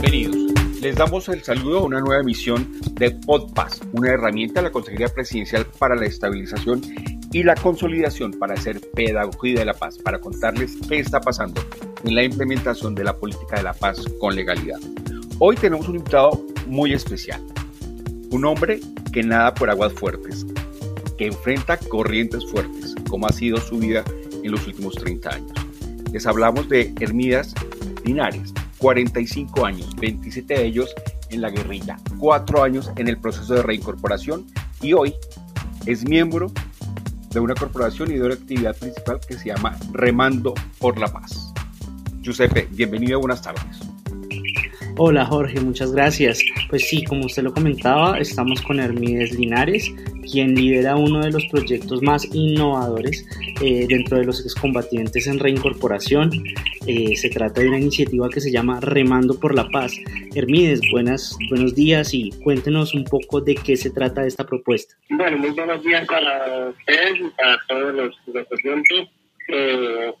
Bienvenidos. Les damos el saludo a una nueva emisión de PodPaz, una herramienta de la Consejería Presidencial para la Estabilización y la Consolidación para hacer pedagogía de la paz, para contarles qué está pasando en la implementación de la política de la paz con legalidad. Hoy tenemos un invitado muy especial, un hombre que nada por aguas fuertes, que enfrenta corrientes fuertes, como ha sido su vida en los últimos 30 años. Les hablamos de Hermidas Linares, 45 años, 27 de ellos en la guerrilla, 4 años en el proceso de reincorporación y hoy es miembro de una corporación y de una actividad principal que se llama Remando por la Paz. Giuseppe, bienvenido, buenas tardes. Hola Jorge, muchas gracias. Pues sí, como usted lo comentaba, estamos con Hermides Linares, quien lidera uno de los proyectos más innovadores eh, dentro de los excombatientes en reincorporación. Eh, se trata de una iniciativa que se llama Remando por la Paz. Hermides, buenas, buenos días y cuéntenos un poco de qué se trata esta propuesta. Bueno, muy buenos días para ustedes y para todos los, los eh,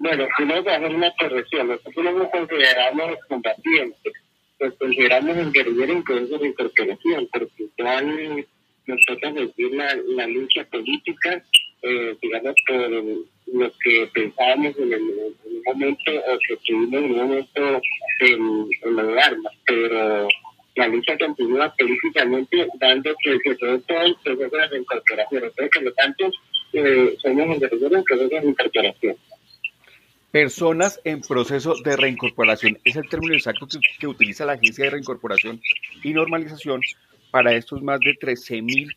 bueno, primero que hacer una corrección. Nosotros no nos consideramos combatientes, nos consideramos en guerrilleros en proceso de incorporación, porque igual nos toca decir la, la lucha política, eh, digamos, por lo que pensábamos en, el, un momento, o que tuvimos en un momento en, en armas, pero la lucha continúa políticamente, dando que se todo, el proceso de reincorporación. Entonces, por lo tanto, eh, somos en proceso de incorporación. Personas en proceso de reincorporación es el término exacto que, utiliza la Agencia de Reincorporación y Normalización para estos más de 13.000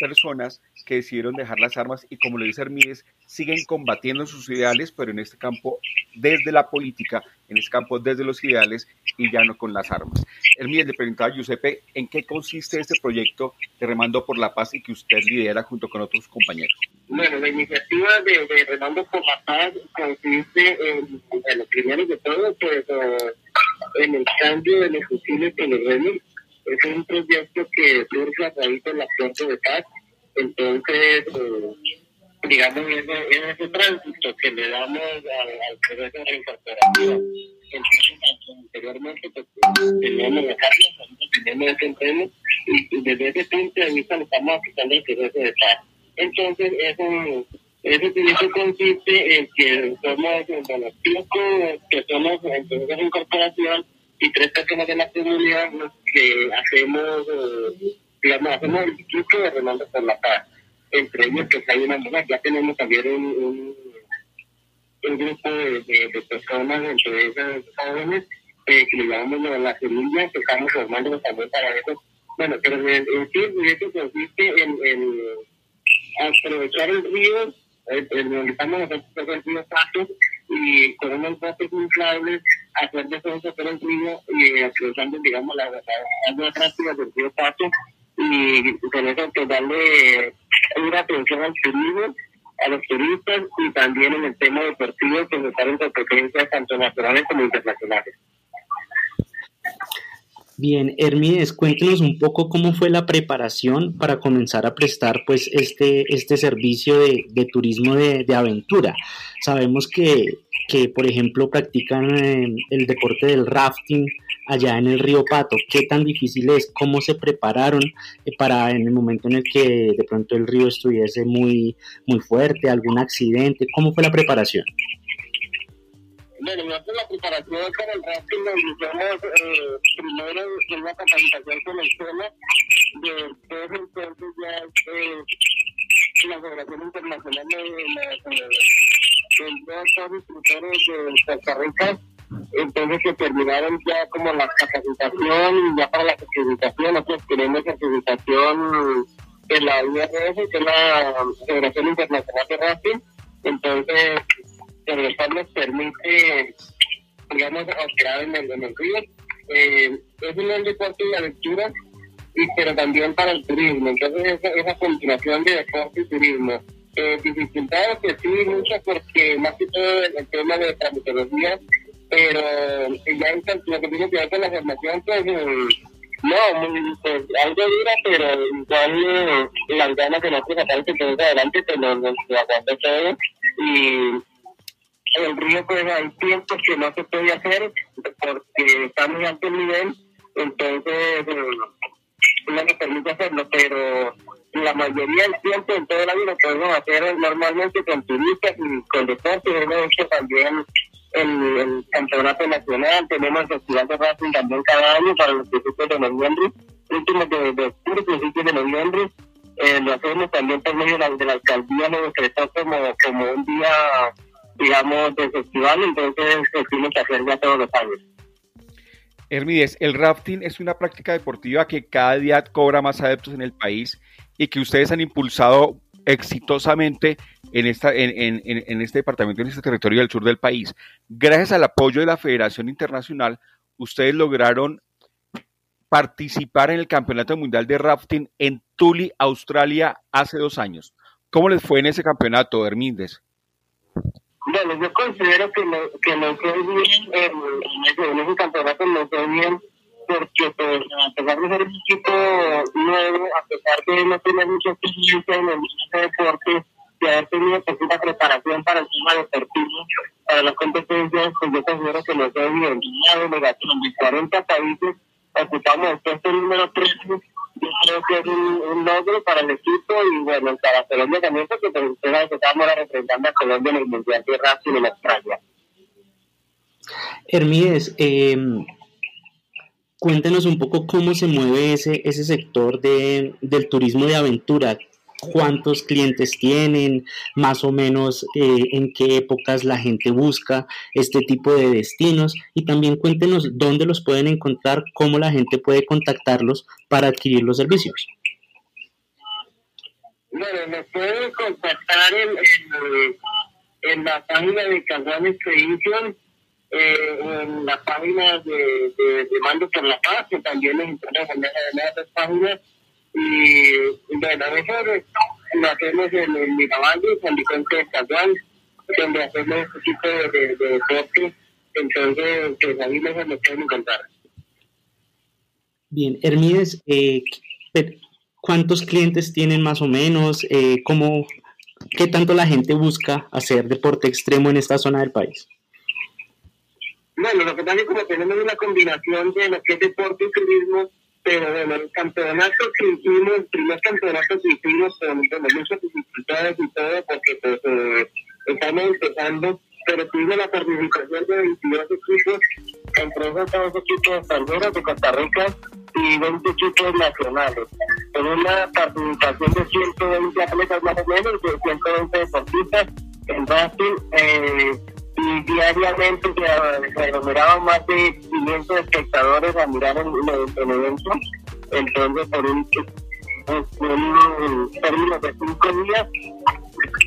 personas que decidieron dejar las armas y como le dice Hermídez, siguen combatiendo sus ideales, pero en este campo desde la política, en este campo desde los ideales y ya no con las armas. Hermídez le preguntaba a Giuseppe en qué consiste este proyecto de Remando por la Paz y que usted lidera junto con otros compañeros. Bueno, la iniciativa de, Remando por la Paz consiste en, lo primero de todo, pues, en el cambio de los fusiles que los Es un proyecto que surge a raíz de la Fuerza de Paz entonces, eh, digamos, en ese tránsito que le damos al, proceso de reincorporación. Entonces, anteriormente pues, teníamos las armas, teníamos ese entreno, y, desde ese punto de vista le estamos aplicando el proceso de paz. Entonces, eso, ese proyecto consiste en que somos los cinco que somos en proceso de incorporación y tres personas de la comunidad que hacemos eh, digamos, hacemos el ciclo de Remando por la Paz. Entre ellos, que hay una mujer, ya tenemos también un, un, grupo de, personas, entre esas jóvenes, eh, que le llamamos la semilla, que estamos formando también para eso. Bueno, pero en, en sí, eso consiste en, en aprovechar el río, en donde estamos nosotros el río Pato, y con unos botes inflables, hacer defensa por el río y aprovechando, digamos, las aguas atractivas del río Pato y con eso pues darle una atención al turismo, a los turistas y también en el tema deportivo pues estar en competencias tanto nacionales como internacionales. Bien, Hermídez, cuéntenos un poco cómo fue la preparación para comenzar a prestar pues este, este servicio de, de turismo de, de, aventura. Sabemos que, que, por ejemplo, practican eh, el deporte del rafting allá en el río Pato. ¿Qué tan difícil es? ¿Cómo se prepararon eh, para en el momento en el que de pronto el río estuviese muy, muy fuerte, algún accidente? ¿Cómo fue la preparación? Bueno, nosotros la preparación para el rafting lo hicimos eh, primero en una capacitación con el tema, después entonces ya eh, la Federación Internacional de, de, de, Costa Rica entonces se terminaron ya como la capacitación ya para la certificación, nosotros tenemos certificación en la IRF, que es la Federación Internacional de Racing, entonces el nos permite, digamos, operar en el, río. Eh, es un deporte de aventura, y, pero también para el turismo, entonces esa, esa combinación de deporte y turismo. Eh, dificultades que sí, muchas, porque más que todo el, tema de tramitología pero ya en lo que tiene que ver con la formación, pues no, pues, algo dura, pero igual eh, las ganas de nosotros sacar el adelante, pues nos, nos aguanta todo. Y el río pues hay tiempos que no se puede hacer porque está muy alto el nivel, entonces eh, no me permite hacerlo, pero la mayoría del tiempo en el año lo podemos hacer normalmente con turistas y con deportes, hemos hecho también el, el, campeonato nacional, tenemos el festival de racing también cada año para los principios de noviembre, últimos de, de octubre, principios de noviembre, eh, lo hacemos también por medio de la, de la alcaldía, lo decretó como, como un día, digamos, de festival, entonces decimos que hacer ya todos los años. Hermídez, el rafting es una práctica deportiva que cada día cobra más adeptos en el país y que ustedes han impulsado exitosamente en, esta, en, en, este departamento, en este territorio del sur del país. Gracias al apoyo de la Federación Internacional, ustedes lograron participar en el Campeonato Mundial de Rafting en Tuli, Australia, hace dos años. ¿Cómo les fue en ese campeonato, Hermíndez? Bueno, yo considero que, me, que me fue bien en, ese, en, ese, campeonato, me fue bien porque pues, a pesar de ser un equipo nuevo, a pesar de no tener mucha experiencia en el deporte, y haber tenido poquita preparación para el tema deportivo, para las competencias, pues yo considero que nos bien. negativo de 40 países ocupamos el puesto número 13. Yo creo que es un, logro para el equipo y bueno, para Colombia también, porque pues, ustedes estamos representando a Colombia en el Mundial de Racing en Australia. Hermídez, eh, cuéntenos un poco cómo se mueve ese, ese sector de, del turismo de aventura. Cuántos clientes tienen, más o menos eh, en qué épocas la gente busca este tipo de destinos. Y también cuéntenos dónde los pueden encontrar, cómo la gente puede contactarlos para adquirir los servicios. Bueno, me pueden contactar en, en, la página de Caguán Expedition, eh, en la página de, de, Mando por la Paz, que también nos encuentran en las páginas y bueno, eso lo hacemos en el Miraballo, San Vicente de Caguán, donde hacemos este tipo de, de, deporte. Entonces, pues ahí mejor lo pueden encontrar. Bien, Hermídez, eh, ¿cuántos clientes tienen más o menos? Eh, ¿cómo, ¿Qué tanto la gente busca hacer deporte extremo en esta zona del país? Bueno, lo que pasa es que como tenemos una combinación de lo que es deporte y turismo, pero bueno, el campeonato que hicimos, el primer campeonato que hicimos con, muchas dificultades y todo, porque pues eh, estamos empezando, pero tuvimos la participación de 22 equipos, entre esos dos equipos extranjeros de Costa Rica y 20 equipos nacionales, con una participación de 120 atletas más o menos, de 120 deportistas en Brasil. Eh, y diariamente se, aglomeraban más de 500 espectadores a mirar el, el, evento. Entonces, por un, término de cinco días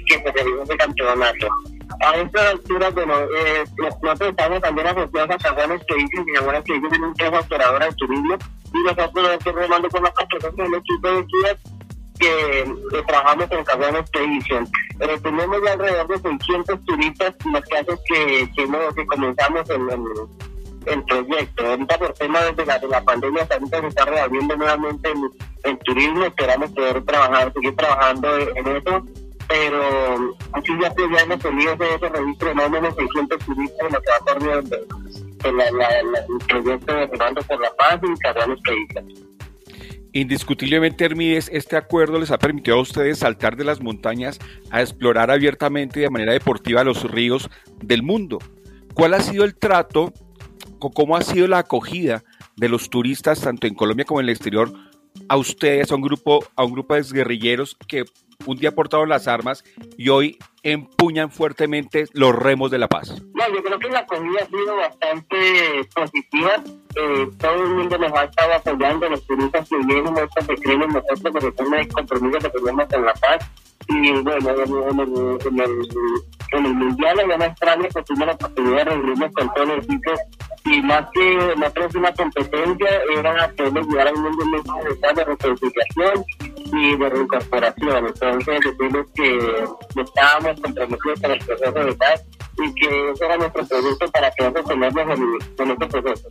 que se realizó ese campeonato. A estas alturas, bueno, eh, nosotros estamos también asociados a Caguanes que dicen que Caguanes que dicen es una empresa operadora de turismo y nosotros estamos remando con las competencias del equipo de ciudad que, trabajamos en Caguán Expedition. Pero tenemos ya alrededor de 600 turistas, los casos que, que, que comenzamos en el, proyecto. Ahorita por tema de la, de la pandemia, ahorita se está reabriendo nuevamente en, turismo, esperamos poder trabajar, seguir trabajando en eso. Pero así ya, ya hemos tenido ese, registro de más o menos 600 turistas en lo que va la, la, el proyecto de Fernando por la Paz y Caguán Expedition. Indiscutiblemente, Hermídez, este acuerdo les ha permitido a ustedes saltar de las montañas a explorar abiertamente y de manera deportiva los ríos del mundo. ¿Cuál ha sido el trato o cómo ha sido la acogida de los turistas, tanto en Colombia como en el exterior, a ustedes, a un grupo, a un grupo de guerrilleros que un día portaron las armas y hoy empuñan fuertemente los remos de la paz? No, yo creo que la acogida ha sido bastante positiva. Eh, todo el mundo nos ha estado apoyando, los turistas que vienen, nosotros que creen nosotros por el tema de compromiso que tenemos con la paz. Y bueno, en el, en el, en el Mundial en Australia pues tuvimos la oportunidad de reunirnos con todo el equipo y más que la próxima competencia era poder llegar a un mundo de reconciliación y de reincorporación. Entonces decimos que estábamos comprometidos con el proceso de paz y que ese era nuestro producto para que nosotros tenernos en, este proceso.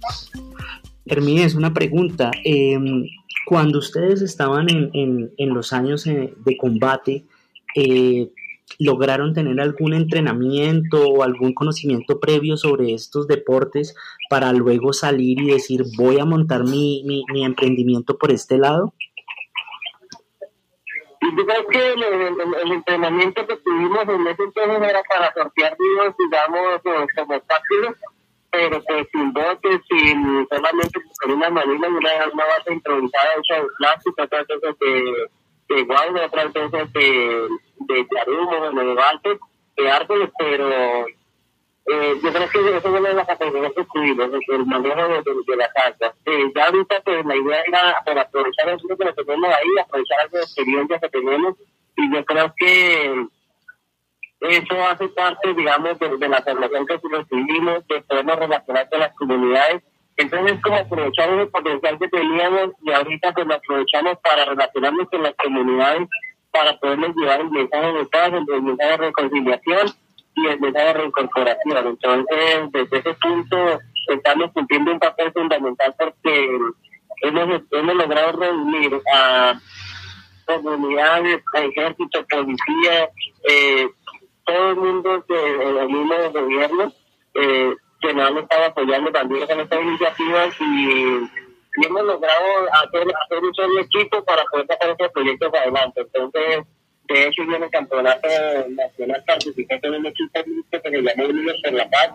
Hermínez, una pregunta. Em, cuando ustedes estaban en, en, en los años eh, de combate, eh, lograron tener algún entrenamiento o algún conocimiento previo sobre estos deportes para luego salir y decir voy a montar mi, mi emprendimiento por este lado? Yo creo que el, entrenamiento que tuvimos en ese entonces era para sortear videos, digamos, eh, como fáciles, pero pues sin botes, sin solamente con una manila y una, una base improvisada hecha de plástico, otras veces de, de otras veces de, de de levantes, de árboles, pero eh, yo creo que eso es una de las categorías que tuvimos, el manejo de, de, la casa. Eh, ya ahorita pues la idea era para aprovechar el que lo tenemos ahí, aprovechar las experiencias que tenemos, y yo creo que eso hace parte, digamos, de, la formación que recibimos, de podernos relacionar con las comunidades. Entonces, como aprovechar el potencial que teníamos y ahorita pues lo aprovechamos para relacionarnos con las comunidades, para poderles llevar el mensaje de paz, el mensaje de reconciliación y el mensaje de reincorporación. Entonces, desde ese punto, estamos cumpliendo un papel fundamental porque hemos, hemos logrado reunir a comunidades, a ejército, policía, eh, todo el mundo del mismo gobierno eh, que nos han estado apoyando también con estas iniciativas y, hemos logrado hacer, hacer un solo equipo para poder sacar estos proyectos adelante. Entonces, de hecho, yo en el campeonato nacional participé en un equipo que se llama Unidos por la Paz,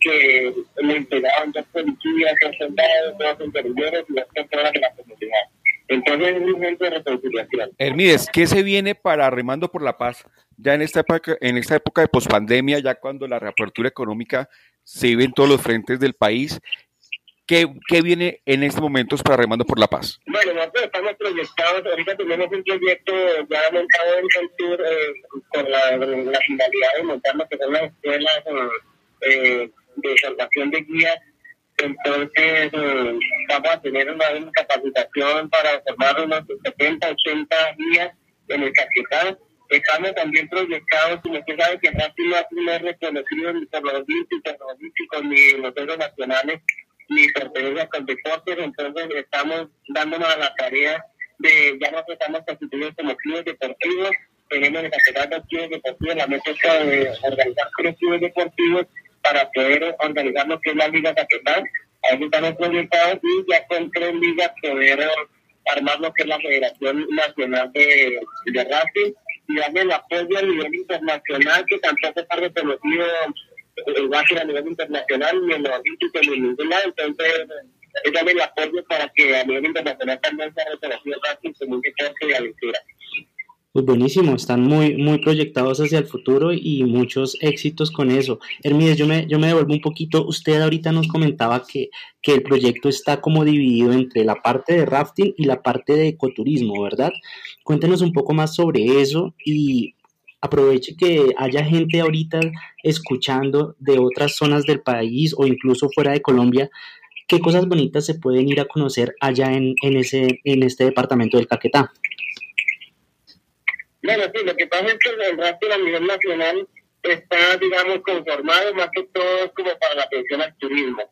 que me integraban dos policías, dos soldados, dos interiores y dos personas de la comunidad. Entonces es un ejemplo de reconciliación. Hermídez, ¿qué se viene para Remando por la Paz ya en esta época, en esta época de pospandemia, ya cuando la reapertura económica se vive en todos los frentes del país? ¿Qué, ¿Qué, viene en estos momentos para Remando por la Paz? Bueno, nosotros estamos proyectados, ahorita tenemos un proyecto ya montado en el sur eh, con la, la, finalidad de montar que son las escuelas eh, de salvación de guías entonces, eh, vamos a tener una, capacitación para formar unos 70, 80 días en el Caquetá. Estamos también proyectados, como usted sabe, que rápido no es reconocido ni por los olímpicos, ni los centros nacionales, ni pertenencias con deportes. Entonces, estamos dándonos a la tarea de, ya nos estamos constituidos como clubes deportivos, tenemos el Caquetá dos clubes deportivos, la meta es de organizar tres clubes deportivos para poder organizar lo que es la Liga Capital. Ahí estamos proyectados y ya con tres ligas poder armar lo que es la Federación Nacional de, de Racing y darle el apoyo a nivel internacional que tampoco está reconocido básquet a nivel internacional ni en los olímpicos ni en ningún lado. Entonces, es darle el apoyo para que a nivel internacional también sea reconocido el como un deporte de aventura. Pues buenísimo, están muy, muy proyectados hacia el futuro y muchos éxitos con eso. Hermídez, yo me, yo me devuelvo un poquito. Usted ahorita nos comentaba que, que el proyecto está como dividido entre la parte de rafting y la parte de ecoturismo, ¿verdad? Cuéntenos un poco más sobre eso y aproveche que haya gente ahorita escuchando de otras zonas del país o incluso fuera de Colombia. ¿Qué cosas bonitas se pueden ir a conocer allá en, en, ese, en este departamento del Caquetá? Bueno, sí, lo que pasa es que el rastro a nivel nacional está, digamos, conformado más que todo como para la atención al turismo.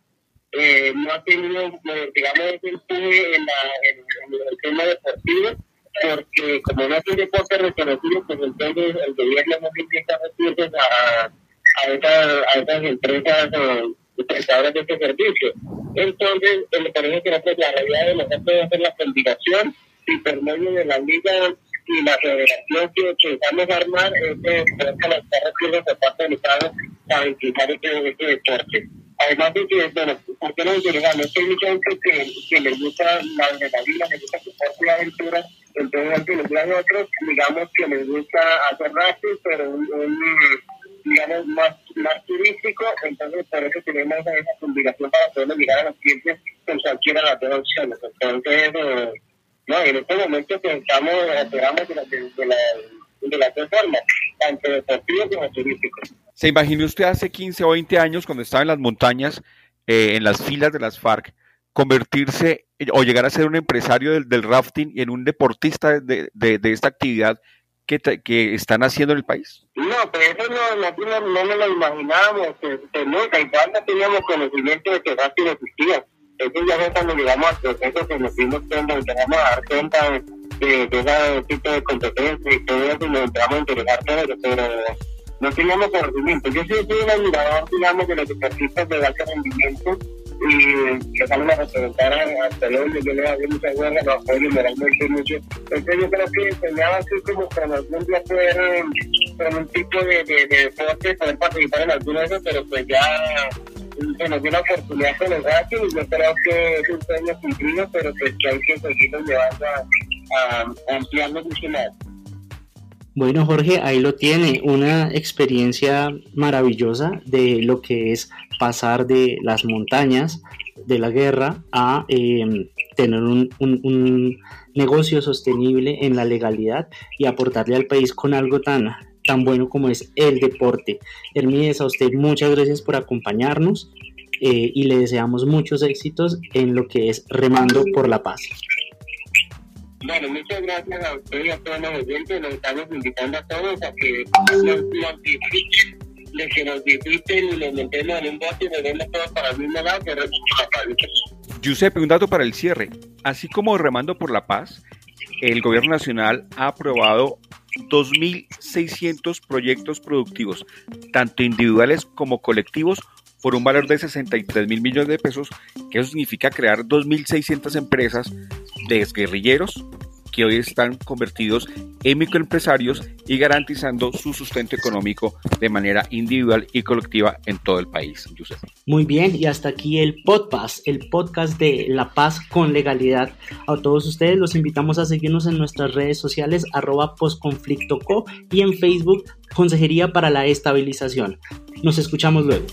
Eh, no ha tenido, digamos, ese empuje en, en, el tema deportivo, porque como no un deporte reconocido, pues entonces el gobierno no empieza recursos a, a, esas, a esas empresas prestadoras de este servicio. Entonces, me parece que la realidad de nosotros es hacer la combinación y por medio de la liga y la federación que, que vamos a armar es de los recursos de parte del Estado para impulsar este, este deporte. Además de que, bueno, ¿por qué no interesamos? Hay mucha gente que, que les gusta la adrenalina, les gusta su y aventura, entonces que les a otros, digamos que les gusta hacer racing, pero un, digamos, más, más turístico, entonces por eso tenemos esa combinación para poder llegar a los clientes con cualquiera de las dos opciones. Entonces, eh, no, en este momento estamos, operamos de la, de, la, de las dos formas, tanto deportivo como turístico. ¿Se imaginó usted hace 15 o 20 años, cuando estaba en las montañas, eh, en las filas de las FARC, convertirse o llegar a ser un empresario del, rafting y en un deportista de, esta actividad que, que, están haciendo en el país? No, pero eso no, no, no, no lo imaginábamos, nunca, igual no teníamos conocimiento de que rafting existía. Entonces ya cuando llegamos al proceso que nos dimos cuenta, empezamos a dar cuenta de, de, ese tipo de competencia y todo eso, nos entramos a interesar pero no teníamos conocimiento. Yo sí soy un admirador, digamos, de los deportistas de alto rendimiento y que salen a representar a Colombia, yo le hago mucha guerra, lo apoyo moralmente mucho. Entonces yo creo que enseñaba así como para algún día poder, con un tipo de, de, de deporte, poder participar en alguno de esos, pero pues ya se nos dio la oportunidad con los Racing y yo creo que es un sueño cumplido, pero pues que hay que seguirlo llevando a, a, ampliarlo mucho más. Bueno, Jorge, ahí lo tiene, una experiencia maravillosa de lo que es pasar de las montañas de la guerra a em, tener un, negocio sostenible en la legalidad y aportarle al país con algo tan, tan bueno como es el deporte. Hermídez, a usted muchas gracias por acompañarnos eh, y le deseamos muchos éxitos en lo que es Remando por la Paz. Bueno, muchas gracias a ustedes y a todos los oyentes. Nos estamos invitando a todos a que nos, nos disfruten, que nos disfruten y nos metemos en un bote y nos vemos todos para el mismo lado que Giuseppe, un dato para el cierre. Así como Remando por la Paz, el Gobierno Nacional ha aprobado 2.600 proyectos productivos, tanto individuales como colectivos, por un valor de 63 mil millones de pesos, que eso significa crear 2.600 empresas de guerrilleros que hoy están convertidos en microempresarios y garantizando su sustento económico de manera individual y colectiva en todo el país. Muy bien, y hasta aquí el podcast, el podcast de La Paz con Legalidad. A todos ustedes los invitamos a seguirnos en nuestras redes sociales arroba postconflictoco y en Facebook Consejería para la Estabilización. Nos escuchamos luego.